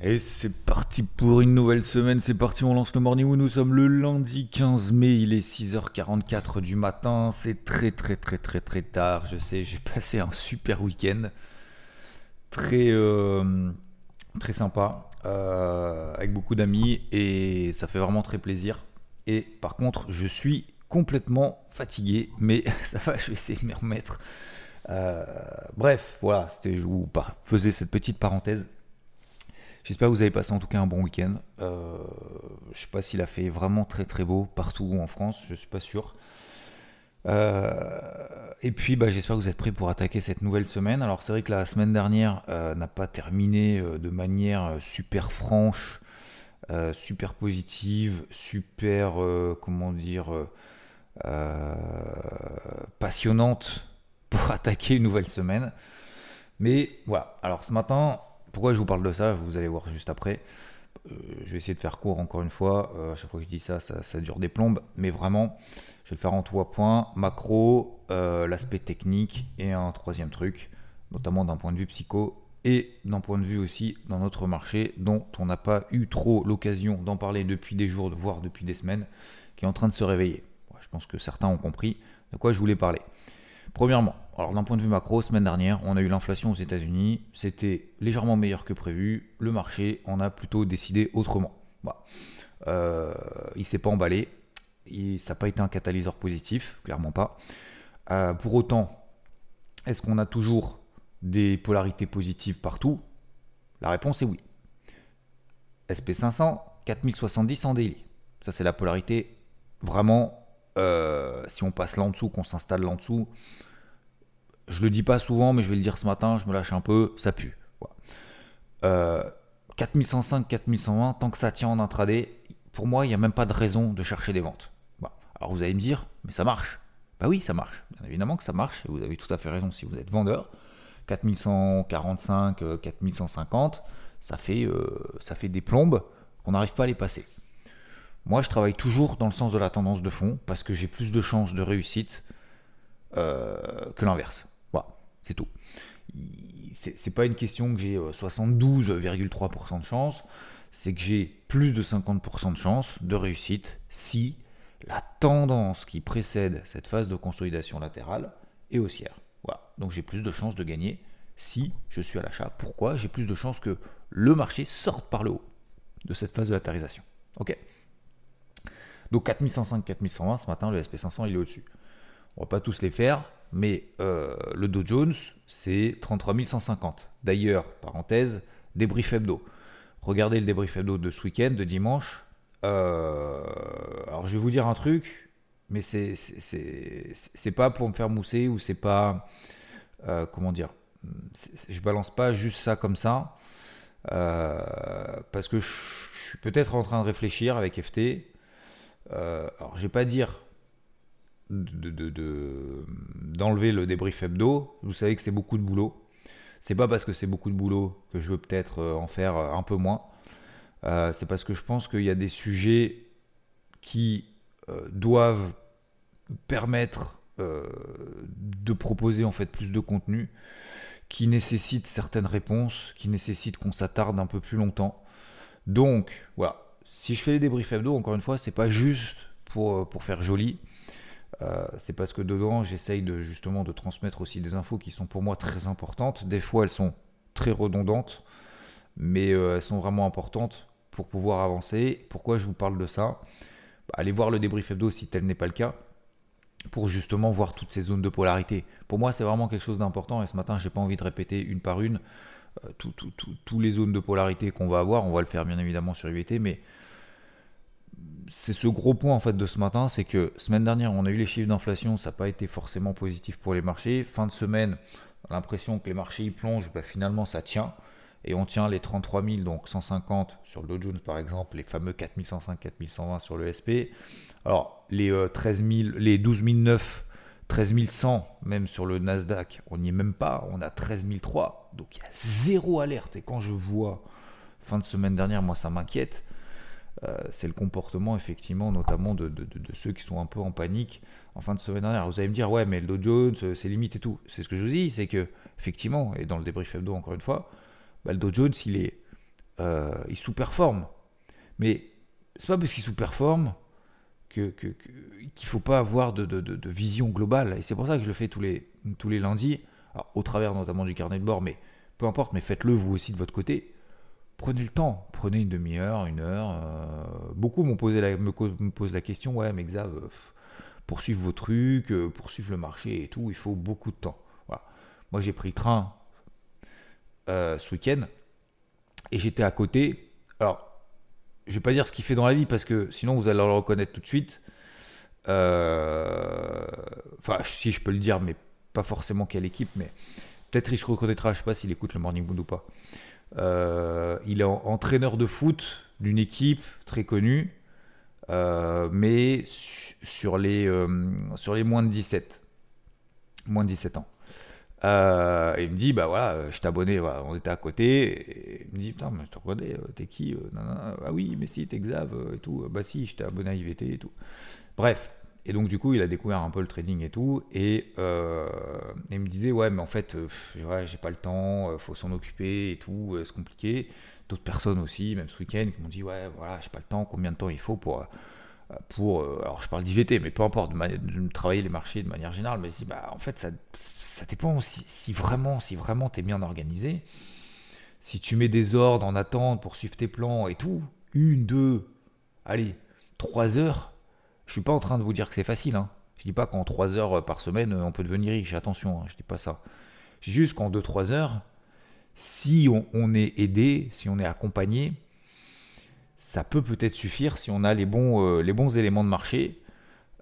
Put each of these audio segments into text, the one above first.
Et c'est parti pour une nouvelle semaine, c'est parti, on lance le morning où nous sommes le lundi 15 mai, il est 6h44 du matin, c'est très très très très très tard, je sais, j'ai passé un super week-end, très euh, très sympa, euh, avec beaucoup d'amis et ça fait vraiment très plaisir. Et par contre, je suis complètement fatigué, mais ça va, je vais essayer de m'y remettre. Euh, bref, voilà, c'était je vous faisais cette petite parenthèse. J'espère que vous avez passé en tout cas un bon week-end. Euh, je ne sais pas s'il a fait vraiment très très beau partout en France, je ne suis pas sûr. Euh, et puis bah, j'espère que vous êtes prêts pour attaquer cette nouvelle semaine. Alors c'est vrai que la semaine dernière euh, n'a pas terminé de manière super franche, super positive, super comment dire passionnante pour attaquer une nouvelle semaine. Mais voilà, alors ce matin, pourquoi je vous parle de ça Vous allez voir juste après. Euh, je vais essayer de faire court encore une fois. Euh, chaque fois que je dis ça, ça, dure des plombes. Mais vraiment, je vais le faire en trois points. Macro, euh, l'aspect technique et un troisième truc, notamment d'un point de vue psycho et d'un point de vue aussi dans notre marché dont on n'a pas eu trop l'occasion d'en parler depuis des jours, voire depuis des semaines, qui est en train de se réveiller. Je pense que certains ont compris de quoi je voulais parler. Premièrement, alors d'un point de vue macro, semaine dernière, on a eu l'inflation aux États-Unis, c'était légèrement meilleur que prévu, le marché en a plutôt décidé autrement. Voilà. Euh, il s'est pas emballé, ça n'a pas été un catalyseur positif, clairement pas. Euh, pour autant, est-ce qu'on a toujours des polarités positives partout? La réponse est oui. SP500, 4070 en daily. Ça c'est la polarité vraiment, euh, si on passe là en dessous, qu'on s'installe là en dessous, je le dis pas souvent, mais je vais le dire ce matin, je me lâche un peu, ça pue. 4105, 4120, euh, tant que ça tient en intraday, pour moi, il n'y a même pas de raison de chercher des ventes. Alors vous allez me dire, mais ça marche. Bah oui, ça marche. Bien évidemment que ça marche, et vous avez tout à fait raison si vous êtes vendeur. 4145, 4150, euh, ça fait, euh, ça fait des plombes qu'on n'arrive pas à les passer. Moi, je travaille toujours dans le sens de la tendance de fond parce que j'ai plus de chances de réussite que l'inverse. C'est tout. C'est pas une question que j'ai 72,3% euh, de chance, c'est que j'ai plus de 50% de chance de réussite si la tendance qui précède cette phase de consolidation latérale est haussière. Voilà. Donc j'ai plus de chances de gagner si je suis à l'achat. Pourquoi? J'ai plus de chances que le marché sorte par le haut de cette phase de latérisation. Ok? Donc 4105, 4120, ce matin, le SP500, il est au-dessus. On va pas tous les faire mais euh, le Dow Jones, c'est 33 150. D'ailleurs, parenthèse, débrief hebdo. Regardez le débrief hebdo de ce week-end, de dimanche. Euh, alors, je vais vous dire un truc, mais c'est c'est pas pour me faire mousser ou c'est pas. Euh, comment dire Je balance pas juste ça comme ça. parce que je, suis peut-être en train de réfléchir avec FT. alors, je vais pas dire d'enlever de, le débrief hebdo. Vous savez que c'est beaucoup de boulot. C'est pas parce que c'est beaucoup de boulot que je veux peut-être euh, en faire euh, un peu moins. Euh, c'est parce que je pense qu'il y a des sujets qui doivent permettre de proposer en fait plus de contenu, qui nécessitent certaines réponses, qui nécessitent qu'on s'attarde un peu plus longtemps. Donc voilà, si je fais les débriefs hebdo, encore une fois, c'est pas juste pour, pour faire joli. Euh, c'est parce que dedans, j'essaye de, justement de transmettre aussi des infos qui sont pour moi très importantes. Des fois, elles sont très redondantes, mais euh, elles sont vraiment importantes pour pouvoir avancer. Pourquoi je vous parle de ça? Bah, Allez voir le débrief hebdo si tel n'est pas le cas, pour justement voir toutes ces zones de polarité. Pour moi, c'est vraiment quelque chose d'important, et ce matin, j'ai pas envie de répéter une par une euh, toutes les zones de polarité qu'on va avoir. On va le faire bien évidemment sur IVT, mais c'est ce gros point en fait de ce matin, c'est que semaine dernière on a eu les chiffres d'inflation, ça n'a pas été forcément positif pour les marchés. Fin de semaine, l'impression que les marchés y plongent, bah, finalement ça tient. Et on tient les 33 000, donc 150 sur le Dow Jones par exemple, les fameux 4105, 4120 sur le SP. Alors les 13 euh, 000, les 12 009, 13 100 même sur le Nasdaq, on n'y est même pas, on a 13 003. Donc il y a zéro alerte. Et quand je vois fin de semaine dernière, moi ça m'inquiète. Euh, c'est le comportement effectivement notamment de, ceux qui sont un peu en panique en fin de semaine dernière. Vous allez me dire ouais mais le Dow Jones euh, c'est limite et tout. C'est ce que je vous dis, c'est que effectivement et dans le débrief hebdo encore une fois, bah, le Dow Jones il est euh, il sous-performe. Mais c'est pas parce qu'il sous-performe qu'il que, ne faut pas avoir de, vision globale. Et c'est pour ça que je le fais tous les, tous les lundis, au travers notamment du carnet de bord, mais peu importe, mais faites-le vous aussi de votre côté. Prenez le temps, prenez une demi-heure, une heure. Euh, beaucoup m'ont posé la, me, posent la question, ouais, mais Xav, euh, poursuivre vos trucs, euh, le marché et tout, il faut beaucoup de temps. Moi, j'ai pris train ce week-end et j'étais à côté. Alors, je vais pas dire ce qu'il fait dans la vie parce que sinon vous allez le reconnaître tout de suite. Euh, enfin, si je peux le dire, mais pas forcément quelle équipe, mais peut-être il se reconnaîtra. Je sais pas s'il écoute le Morning Mood ou pas. Euh, il est entraîneur de foot d'une équipe très connue, euh, mais sur les, sur les moins de 17. Moins de 17 ans. Euh, il me dit, bah voilà, euh, je t'ai abonné, on était à côté. Et il me dit, putain, mais je te reconnais, euh, t'es qui Ah oui, mais si, t'es Xav et tout. Bah si, je t'ai abonné à IVT et tout. Bref. Et donc, du coup, il a découvert un peu le trading et tout. Et il me disait, ouais, mais en fait, j'ai pas le temps, faut s'en occuper et tout, c'est compliqué. D'autres personnes aussi, même ce week-end, qui m'ont dit, ouais, voilà, j'ai pas le temps, combien de temps il faut pour pour, alors je parle d'IVT, mais peu importe, de, travailler les marchés de manière générale, mais bah, en fait, ça, ça dépend si, si vraiment, si vraiment tu es bien organisé. Si tu mets des ordres en attente pour suivre tes plans et tout, une, deux, allez, trois heures, je suis pas en train de vous dire que c'est facile. Hein. Je dis pas qu'en trois heures par semaine, on peut devenir riche. Attention, hein, je dis pas ça. Je dis juste qu'en deux, trois heures, si on, est aidé, si on est accompagné, ça peut peut-être suffire si on a les bons, euh, éléments de marché,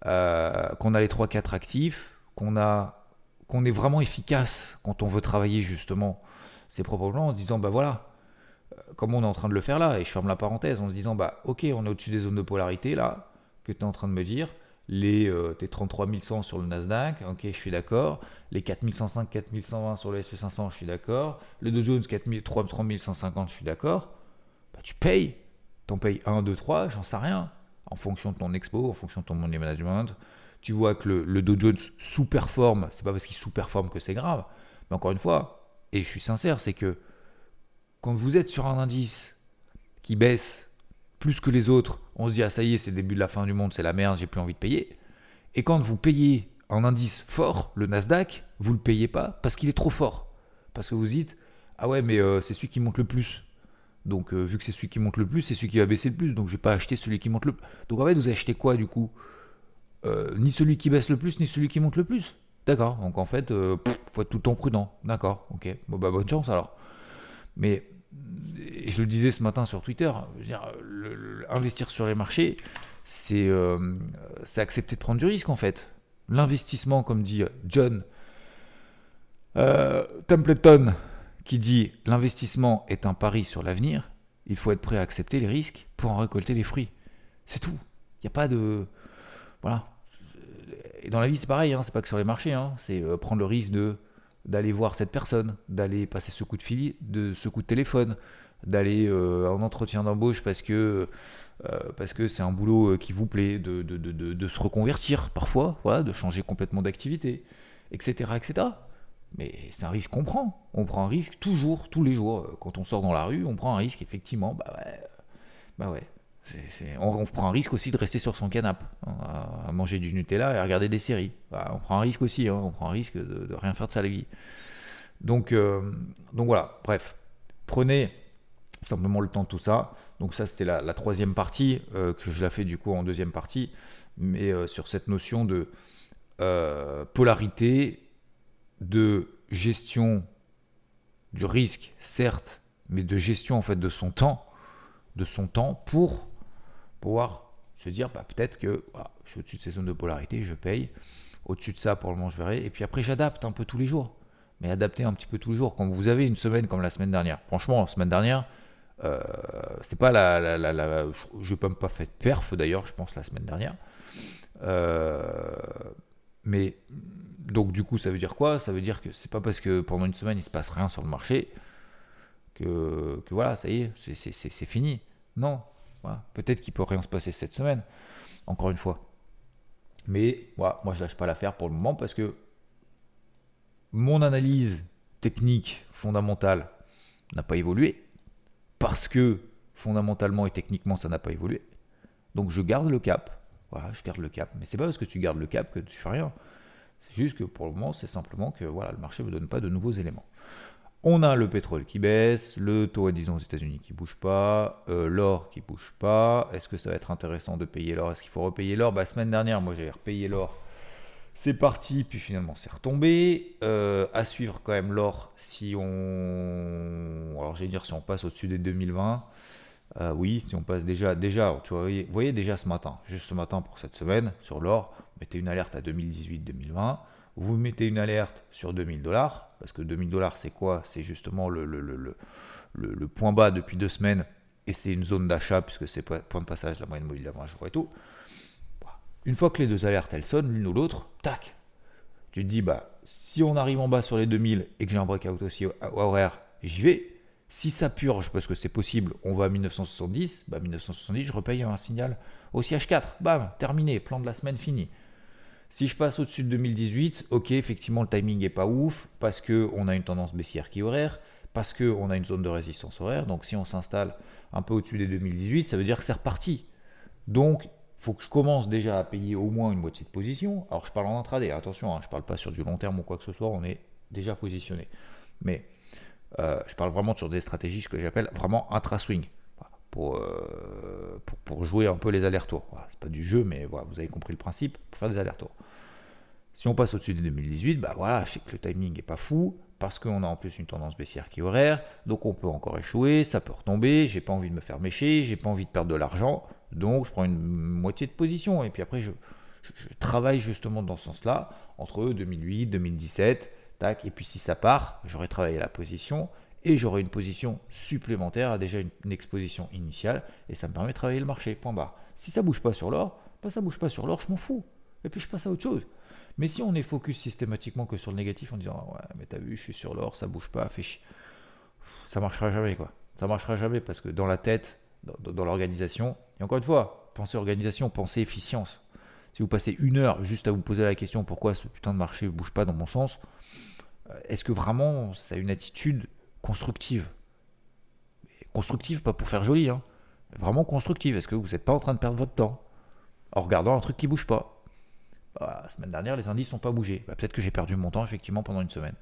euh, qu'on a les 3-4 actifs, qu'on a qu'on est vraiment efficace quand on veut travailler justement ses propres en se disant bah voilà, euh, comme on est en train de le faire là, et je ferme la parenthèse en se disant bah ok, on est au-dessus des zones de polarité là, que tu es en train de me dire, les euh, tes 33 100 sur le Nasdaq, ok, je suis d'accord, les 4105, 4120 sur le SP500, je suis d'accord, le Dow Jones 3150, je suis d'accord, bah tu payes, t'en payes 1, 2, 3, j'en sais rien, en fonction de ton expo, en fonction de ton money management, tu vois que le, Dow Jones sous-performe, c'est pas parce qu'il sous-performe que c'est grave. Mais encore une fois, et je suis sincère, c'est que quand vous êtes sur un indice qui baisse plus que les autres, on se dit ah ça y est, c'est le début de la fin du monde, c'est la merde, j'ai plus envie de payer. Et quand vous payez un indice fort, le Nasdaq, vous le payez pas parce qu'il est trop fort. Parce que vous dites ah ouais mais euh, c'est celui qui monte le plus. Donc euh, vu que c'est celui qui monte le plus, c'est celui qui va baisser le plus. Donc je vais pas acheter celui qui monte le plus. Donc en fait vous achetez quoi du coup? Euh, ni celui qui baisse le plus, ni celui qui monte le plus? D'accord. Donc en fait, il faut être tout le temps prudent. D'accord. Ok. Bon bah bonne chance alors. Mais je le disais ce matin sur Twitter, investir sur les marchés, euh, c'est accepter de prendre du risque en fait. L'investissement, comme dit John Templeton, qui dit l'investissement est un pari sur l'avenir, il faut être prêt à accepter les risques pour en récolter les fruits. C'est tout. Il n'y a pas de. Voilà. Et dans la vie, c'est pareil, hein, c'est pas que sur les marchés, hein, c'est euh, prendre le risque de d'aller voir cette personne, d'aller passer ce coup de fil, de ce coup de téléphone, d'aller euh, en entretien d'embauche parce que euh, parce que c'est un boulot qui vous plaît, de, de, de, se reconvertir parfois, voilà, de changer complètement d'activité, etc., etc. Mais c'est un risque qu'on prend. On prend un risque toujours, tous les jours. Quand on sort dans la rue, on prend un risque, effectivement. Bah ouais, bah ouais on, prend un risque aussi de rester sur son canapé, hein, à, manger du Nutella et à regarder des séries. Bah, on prend un risque aussi, hein, on prend un risque de, rien faire de sa vie. Donc, euh, donc voilà, bref, prenez simplement le temps de tout ça. Donc ça, c'était la, troisième partie, euh, que je l'ai fait du coup en deuxième partie, mais euh, sur cette notion de polarité, de gestion du risque, certes, mais de gestion en fait de son temps, de son temps pour pouvoir se dire bah, peut-être que je suis au-dessus de ces zones de polarité, je paye. Au-dessus de ça, pour le moment, je verrai. Et puis après, j'adapte un peu tous les jours. Mais adapter un petit peu tous les jours. Quand vous avez une semaine comme la semaine dernière, franchement, la semaine dernière, euh, c'est pas la, la, la, Je peux même pas fait perf d'ailleurs, je pense, la semaine dernière. Euh, mais donc, du coup, ça veut dire quoi? Ça veut dire que c'est pas parce que pendant une semaine il se passe rien sur le marché que, que voilà, ça y est, c'est fini. Non, Peut-être qu'il peut rien se passer cette semaine, encore une fois. Mais moi je lâche pas l'affaire pour le moment parce que mon analyse technique fondamentale n'a pas évolué. parce que fondamentalement et techniquement ça n'a pas évolué. Donc je garde le cap. Voilà, je garde le cap. Mais c'est pas parce que tu gardes le cap que tu fais rien. C'est juste que pour le moment, c'est simplement que voilà, le marché ne me donne pas de nouveaux éléments. On a le pétrole qui baisse, le taux à 10 ans aux États-Unis qui bouge pas, euh, l'or qui bouge pas. Est-ce que ça va être intéressant de payer l'or? Est-ce qu'il faut repayer l'or? Bah, Semaine dernière, moi j'avais repayé l'or. C'est parti, puis finalement c'est retombé. Euh, à suivre quand même l'or si on. Alors dire si on passe au-dessus des 2020. Euh, oui, si on passe déjà, déjà, tu vois, vous voyez déjà ce matin, juste ce matin pour cette semaine, sur l'or, mettez une alerte à 2018-2020, vous mettez une alerte sur 2000 dollars, parce que 2000 dollars c'est quoi? C'est justement le, le, le, le, point bas depuis deux semaines, et c'est une zone d'achat, puisque c'est point de passage, la moyenne mobile d'avant jour et tout. Une fois que les deux alertes elles sonnent, l'une ou l'autre, tac, tu te dis, bah, si on arrive en bas sur les 2000 et que j'ai un breakout aussi horaire, j'y vais. Si ça purge, parce que c'est possible, on va à 1970, bah 1970, je repaye un signal au CH4. Bam, terminé, plan de la semaine fini. Si je passe au-dessus de 2018, ok, effectivement, le timing n'est pas ouf, parce qu'on a une tendance baissière qui est horaire, parce qu'on a une zone de résistance horaire. Donc si on s'installe un peu au-dessus des 2018, ça veut dire que c'est reparti. Donc il faut que je commence déjà à payer au moins une moitié de position. Alors je parle en intraday, attention, hein, je ne parle pas sur du long terme ou quoi que ce soit, on est déjà positionné. Mais euh, je parle vraiment sur des stratégies que j'appelle vraiment intra-swing. Pour, euh, pour, pour, jouer un peu les allers-retours. Voilà, c'est pas du jeu, mais voilà, vous avez compris le principe, pour faire des allers-retours. Si on passe au-dessus de 2018, bah voilà, je sais que le timing n'est pas fou, parce qu'on a en plus une tendance baissière qui est horaire, donc on peut encore échouer, ça peut retomber, j'ai pas envie de me faire mécher, j'ai pas envie de perdre de l'argent, donc je prends une moitié de position, et puis après je, je, travaille justement dans ce sens-là, entre 2008, 2017, et puis si ça part, j'aurai travaillé la position et j'aurai une position supplémentaire à déjà une, exposition initiale et ça me permet de travailler le marché. Point barre. Si ça bouge pas sur l'or, bah ça bouge pas sur l'or, je m'en fous. Et puis je passe à autre chose. Mais si on est focus systématiquement que sur le négatif en disant ouais mais t'as vu je suis sur l'or, ça bouge pas, fait chier. Ça marchera jamais quoi. Ça marchera jamais parce que dans la tête, dans, dans l'organisation, et encore une fois, pensez organisation, pensez efficience. Si vous passez une heure juste à vous poser la question pourquoi ce putain de marché ne bouge pas dans mon sens, euh, est-ce que vraiment ça a une attitude constructive Constructive, pas pour faire joli, hein. vraiment constructive. Est-ce que vous n'êtes pas en train de perdre votre temps en regardant un truc qui bouge pas? La semaine dernière, les indices n'ont pas bougé. Bah, peut-être que j'ai perdu mon temps effectivement pendant une semaine.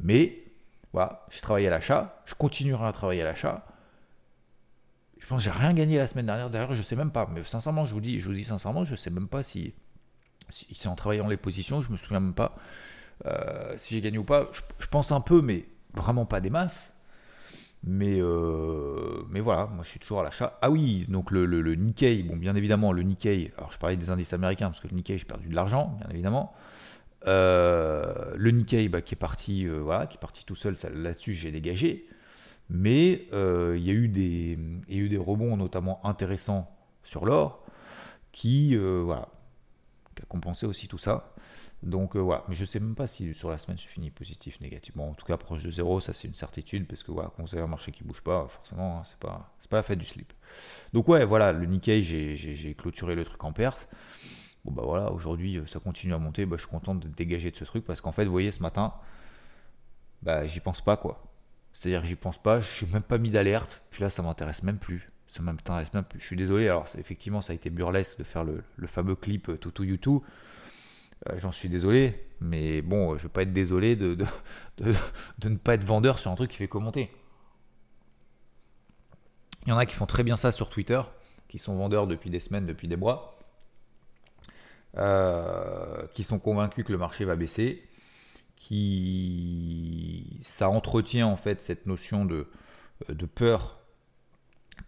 Mais voilà, j'ai travaillé à l'achat, je continuerai à travailler à l'achat. Je pense que j'ai rien gagné la semaine dernière. D'ailleurs, je sais même pas. Mais sincèrement, je vous dis, je vous sincèrement, je sais même pas si, si, en travaillant les positions, je me souviens même pas euh, si j'ai gagné ou pas, je, pense un peu, mais vraiment pas des masses. Mais, euh, mais voilà, moi je suis toujours à l'achat. Ah oui, donc le, le, Nikkei, bon bien évidemment le Nikkei, alors je parlais des indices américains parce que le Nikkei j'ai perdu de l'argent, bien évidemment. Euh, le Nikkei bah, qui est parti, voilà, qui est parti tout seul, là-dessus j'ai dégagé. Mais il y, a eu des, rebonds notamment intéressants sur l'or qui a compensé aussi tout ça. Donc euh, voilà, mais je sais même pas si sur la semaine je finis positif, négatif. Bon, en tout cas proche de zéro, ça c'est une certitude parce que voilà, quand vous avez un marché qui bouge pas, forcément, hein, c'est pas la fête du slip. Donc ouais, voilà, le Nikkei, j'ai clôturé le truc en Perse. Bon bah voilà, aujourd'hui euh, ça continue à monter, bah, je suis content de dégager de ce truc parce qu'en fait, vous voyez, ce matin, bah j'y pense pas quoi. C'est-à-dire que j'y pense pas, je suis même pas mis d'alerte, puis là ça m'intéresse même plus. Ça m'intéresse même plus. Je suis désolé, alors effectivement ça a été burlesque de faire le, le fameux clip euh, Tutu YouTube j'en suis désolé, mais bon, je vais pas être désolé de, de, ne pas être vendeur sur un truc qui fait commenter. Il y en a qui font très bien ça sur Twitter, qui sont vendeurs depuis des semaines, depuis des mois, euh, qui sont convaincus que le marché va baisser, qui ça entretient en fait cette notion de, de peur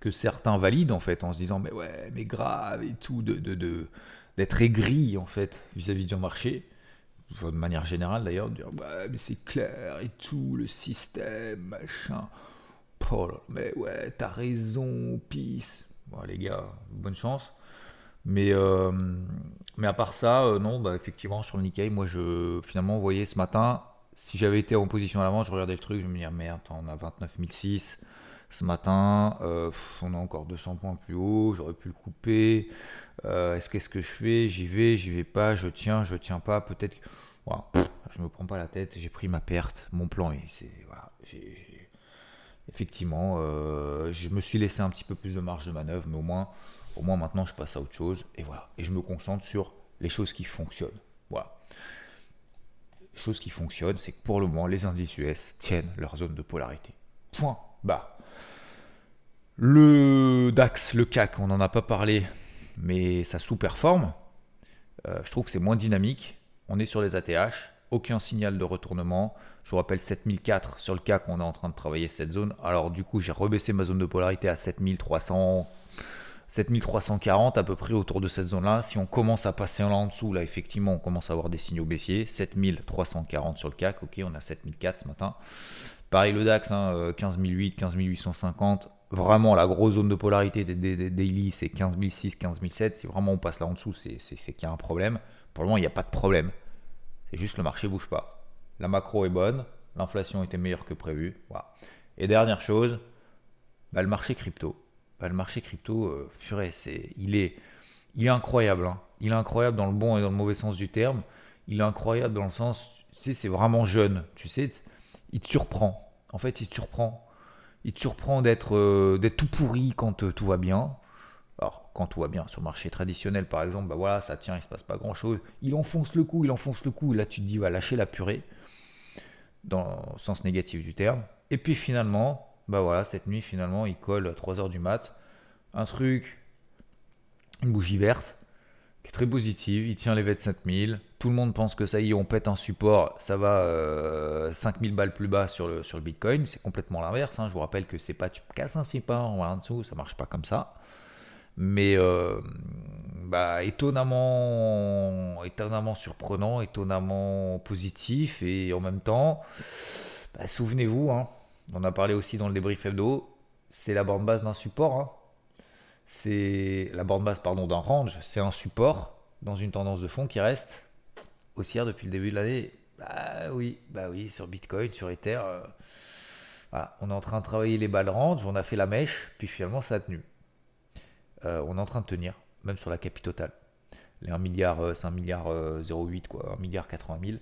que certains valident en fait en se disant mais ouais mais grave et tout de, de d'être aigri en fait vis-à-vis du marché, de manière générale d'ailleurs, de dire bah, mais c'est clair et tout, le système, machin. Oh mais ouais, t'as raison, peace. Bon, les gars, bonne chance. Mais, euh, mais à part ça, euh, non, bah, effectivement, sur le Nikkei, moi, je, finalement, vous voyez, ce matin, si j'avais été en position à l'avant, je regardais le truc, je me disais, merde, on a 29 006 ce matin, euh, on a encore 200 points plus haut, j'aurais pu le couper. Euh, est-ce qu'est-ce que je fais? J'y vais, j'y vais pas, je tiens, je tiens pas. Peut-être. Voilà, je me prends pas la tête. J'ai pris ma perte. Mon plan, c'est voilà, effectivement, euh, je me suis laissé un petit peu plus de marge de manœuvre, mais au moins, au moins maintenant, je passe à autre chose. Et voilà. Et je me concentre sur les choses qui fonctionnent. Voilà. Les choses qui fonctionnent, c'est que pour le moment, les indices US tiennent leur zone de polarité. Point. Bah. Le DAX, le CAC, on n'en a pas parlé, mais ça sous-performe. Euh, je trouve que c'est moins dynamique. On est sur les ATH, aucun signal de retournement. Je vous rappelle 7004 sur le CAC, on est en train de travailler cette zone. Alors du coup, j'ai rebaissé ma zone de polarité à 7300, 7340 à peu près autour de cette zone-là. Si on commence à passer là en dessous, là effectivement, on commence à avoir des signaux baissiers. 7340 sur le CAC, ok, on a 7004 ce matin. Pareil le DAX, hein, 15008, 15850. Vraiment, la grosse zone de polarité des, des, daily, c'est 15006, 15007. Si vraiment on passe là en dessous, c'est qu'il y a un problème. Pour le moment, il n'y a pas de problème. C'est juste le marché bouge pas. La macro est bonne, l'inflation était meilleure que prévu. Voilà. Et dernière chose, bah, le marché crypto. Bah, le marché crypto, euh, c'est, il, est, il est incroyable. Hein. Il est incroyable dans le bon et dans le mauvais sens du terme. Il est incroyable dans le sens, tu sais, c'est vraiment jeune. Tu sais, il te surprend. En fait, il te surprend. Il te surprend d'être, euh, tout pourri quand euh, tout va bien. Alors, quand tout va bien, sur le marché traditionnel, par exemple, bah voilà, ça tient, il se passe pas grand chose. Il enfonce le coup, il enfonce le coup, et là tu te dis, va lâcher la purée dans le sens négatif du terme. Et puis finalement, bah voilà, cette nuit, finalement, il colle à 3h du mat. Un truc, une bougie verte, qui est très positive. Il tient les 27 7000. Tout le monde pense que ça y est, on pète un support. Ça va euh, 5000 balles plus bas sur le, sur le Bitcoin. C'est complètement l'inverse. Hein. Je vous rappelle que c'est pas tu casses un support, on va en dessous. Ça marche pas comme ça. Mais euh, bah, étonnamment, étonnamment surprenant, étonnamment positif et en même temps, bah, souvenez-vous, hein, on a parlé aussi dans le débrief hebdo, c'est la bande base d'un support. Hein. C'est la bande base pardon d'un range, c'est un support dans une tendance de fond qui reste haussière depuis le début de l'année. Bah oui, bah oui, sur Bitcoin, sur Ether. Euh, on est en train de travailler les balles range, on a fait la mèche, puis finalement ça a tenu. Euh, on est en train de tenir, même sur la capi totale. Les 1 milliard, euh, c'est 1 milliard 0,8, euh, quoi, 1 milliard 80 000,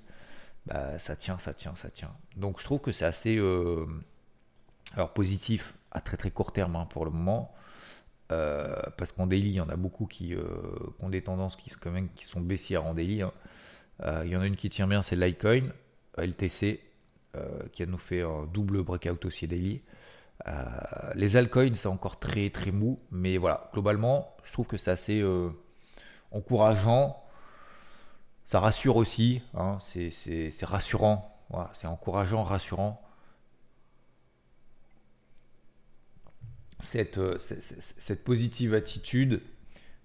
bah, ça tient, ça tient, ça tient. Donc je trouve que c'est assez positif à très très court terme hein, pour le moment. parce qu'en daily, il y en a beaucoup qui, ont des tendances qui, quand même, qui sont baissières en daily. Hein. Il y en a une qui tient bien, c'est Litecoin, LTC, qui a nous fait un double breakout aussi daily. Euh, les altcoins, c'est encore très très mou, mais voilà, globalement, je trouve que c'est assez euh, encourageant. Ça rassure aussi, hein, c'est rassurant, c'est encourageant, rassurant. Cette, euh, cette, positive attitude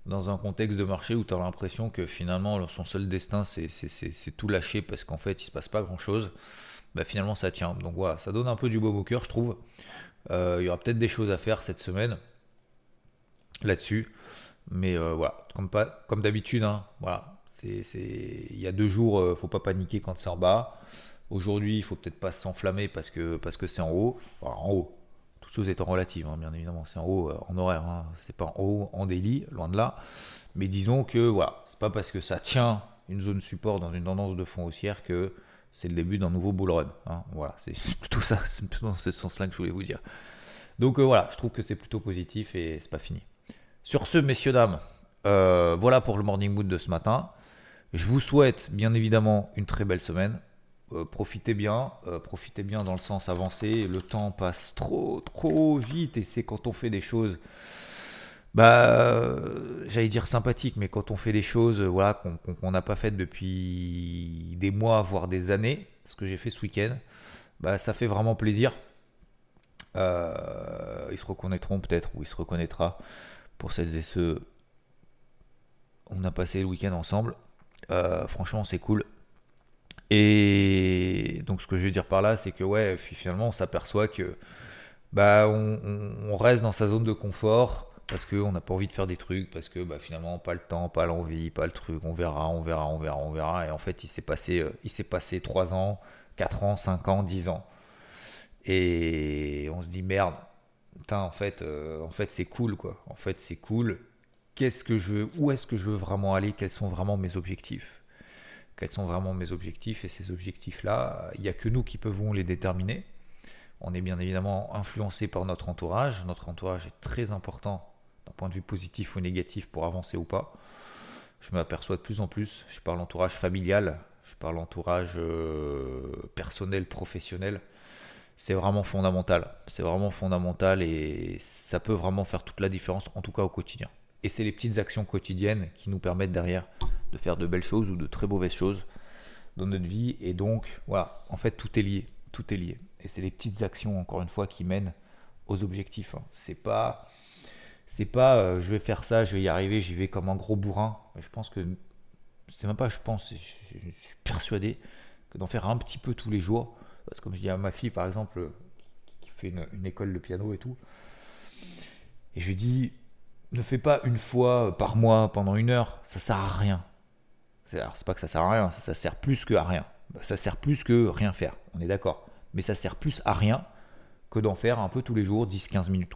dans un contexte de marché où tu as l'impression que finalement son seul destin c'est tout lâcher parce qu'en fait il se passe pas grand chose, bah, finalement ça tient. Donc voilà, ça donne un peu du beau au cœur, je trouve. Euh, il y aura peut-être des choses à faire cette semaine là-dessus. Mais euh, voilà, comme, comme d'habitude, hein, voilà, il y a deux jours, euh, faut pas paniquer quand c'est en bas. Aujourd'hui, il faut peut-être pas s'enflammer parce que parce que c'est en haut. en haut, toute chose étant relative, hein, bien évidemment, c'est en haut en horaire, hein. c'est pas en haut en daily, loin de là. Mais disons que voilà, c'est pas parce que ça tient une zone support dans une tendance de fond haussière que c'est le début d'un nouveau bull run. Hein. Voilà, c'est plutôt ça, c'est plutôt dans ce sens-là que je voulais vous dire. Donc euh, voilà, je trouve que c'est plutôt positif et c'est pas fini. Sur ce, messieurs, dames, euh, voilà pour le morning mood de ce matin. Je vous souhaite bien évidemment une très belle semaine. Euh, profitez bien, profitez bien dans le sens avancé. Le temps passe trop, trop vite et c'est quand on fait des choses bah, j'allais dire sympathique, mais quand on fait des choses voilà, qu'on n'a pas faites depuis des mois, voire des années, ce que j'ai fait ce week-end, bah, ça fait vraiment plaisir. Euh, ils se reconnaîtront peut-être, ou il se reconnaîtra pour celles et ceux. On a passé le week-end ensemble. Euh, franchement, c'est cool. Et donc, ce que je veux dire par là, c'est que ouais, finalement, on s'aperçoit que bah, on, reste dans sa zone de confort parce qu'on n'a pas envie de faire des trucs, parce que bah, finalement, pas le temps, pas l'envie, pas le truc, on verra, on verra, on verra, on verra. Et en fait, il s'est passé, euh, il s'est passé 3 ans, 4 ans, 5 ans, 10 ans. Et on se dit merde, putain, en fait, euh, en fait c'est cool quoi. En fait, c'est cool. Qu'est-ce que je veux, où est-ce que je veux vraiment aller? Quels sont vraiment mes objectifs? Quels sont vraiment mes objectifs Et ces objectifs-là, il n'y a que nous qui pouvons les déterminer. On est bien évidemment influencé par notre entourage. Notre entourage est très important d'un point de vue positif ou négatif pour avancer ou pas. Je m'aperçois de plus en plus. Je parle entourage familial, je parle entourage euh, personnel, professionnel. C'est vraiment fondamental. C'est vraiment fondamental et ça peut vraiment faire toute la différence, en tout cas au quotidien. Et c'est les petites actions quotidiennes qui nous permettent derrière de faire de belles choses ou de très mauvaises choses dans notre vie. Et donc, voilà, en fait, tout est lié. Tout est lié. Et c'est les petites actions, encore une fois, qui mènent aux objectifs. Hein. C'est pas, c'est pas, euh, je vais faire ça, je vais y arriver, j'y vais comme un gros bourrin. je pense que, c'est même pas, je pense, je, suis persuadé que d'en faire un petit peu tous les jours. Parce que comme je dis à ma fille, par exemple, qui, fait une, une école de piano et tout, et je dis, ne fais pas une fois par mois pendant une heure, ça sert à rien. C'est pas que ça sert à rien, ça, sert plus que à rien. Ça sert plus que rien faire, on est d'accord. Mais ça sert plus à rien que d'en faire un peu tous les jours, 10-15 minutes.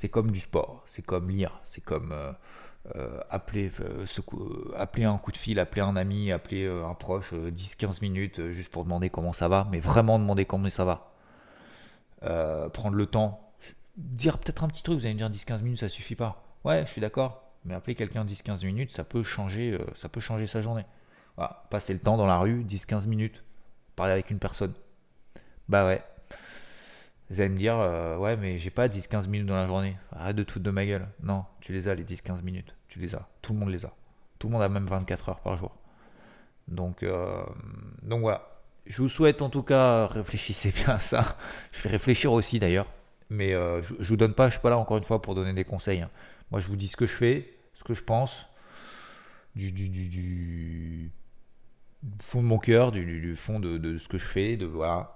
C'est comme du sport, c'est comme lire, c'est comme euh, euh, appeler, euh, appeler un coup de fil, appeler un ami, appeler un proche, 10-15 minutes juste pour demander comment ça va, mais vraiment demander comment ça va. prendre le temps, dire peut-être un petit truc, vous allez me dire 10-15 minutes, ça suffit pas. Ouais, je suis d'accord, mais appeler quelqu'un 10-15 minutes, ça peut changer, euh, ça peut changer sa journée. passer le temps dans la rue, 10-15 minutes, parler avec une personne. Bah ouais. Vous allez me dire, euh, ouais, mais j'ai pas 10-15 minutes dans la journée. Arrête de te foutre de ma gueule. Non, tu les as, les 10-15 minutes. Tu les as. Tout le monde les a. Tout le monde a même 24 heures par jour. Donc, euh, donc voilà. Je vous souhaite en tout cas, réfléchissez bien à ça. Je vais réfléchir aussi d'ailleurs. Mais je, je vous donne pas, je suis pas là encore une fois pour donner des conseils. Hein. Moi, je vous dis ce que je fais, ce que je pense, du, fond de mon cœur, du, fond de, ce que je fais.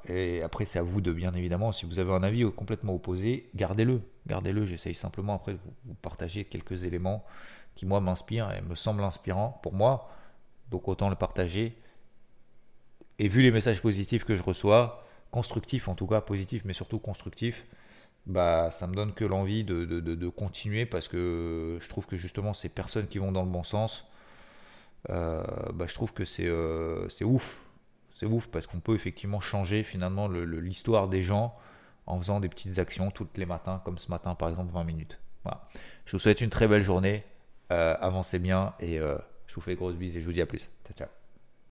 Et après, c'est à vous de, bien évidemment, si vous avez un avis complètement opposé, gardez-le. Gardez-le. J'essaye simplement après de vous partager quelques éléments qui, moi, m'inspirent et me semblent inspirants pour moi. Donc, autant le partager. Et vu les messages positifs que je reçois, constructifs en tout cas, positifs, mais surtout constructifs, bah, ça me donne que l'envie de, de, continuer parce que je trouve que justement ces personnes qui vont dans le bon sens, euh, bah, je trouve que c'est euh, ouf. C'est ouf parce qu'on peut effectivement changer finalement l'histoire des gens en faisant des petites actions tous les matins, comme ce matin par exemple 20 minutes. Voilà. Je vous souhaite une très belle journée, euh, avancez bien et je vous fais de grosses et je vous dis à plus. Ciao ciao.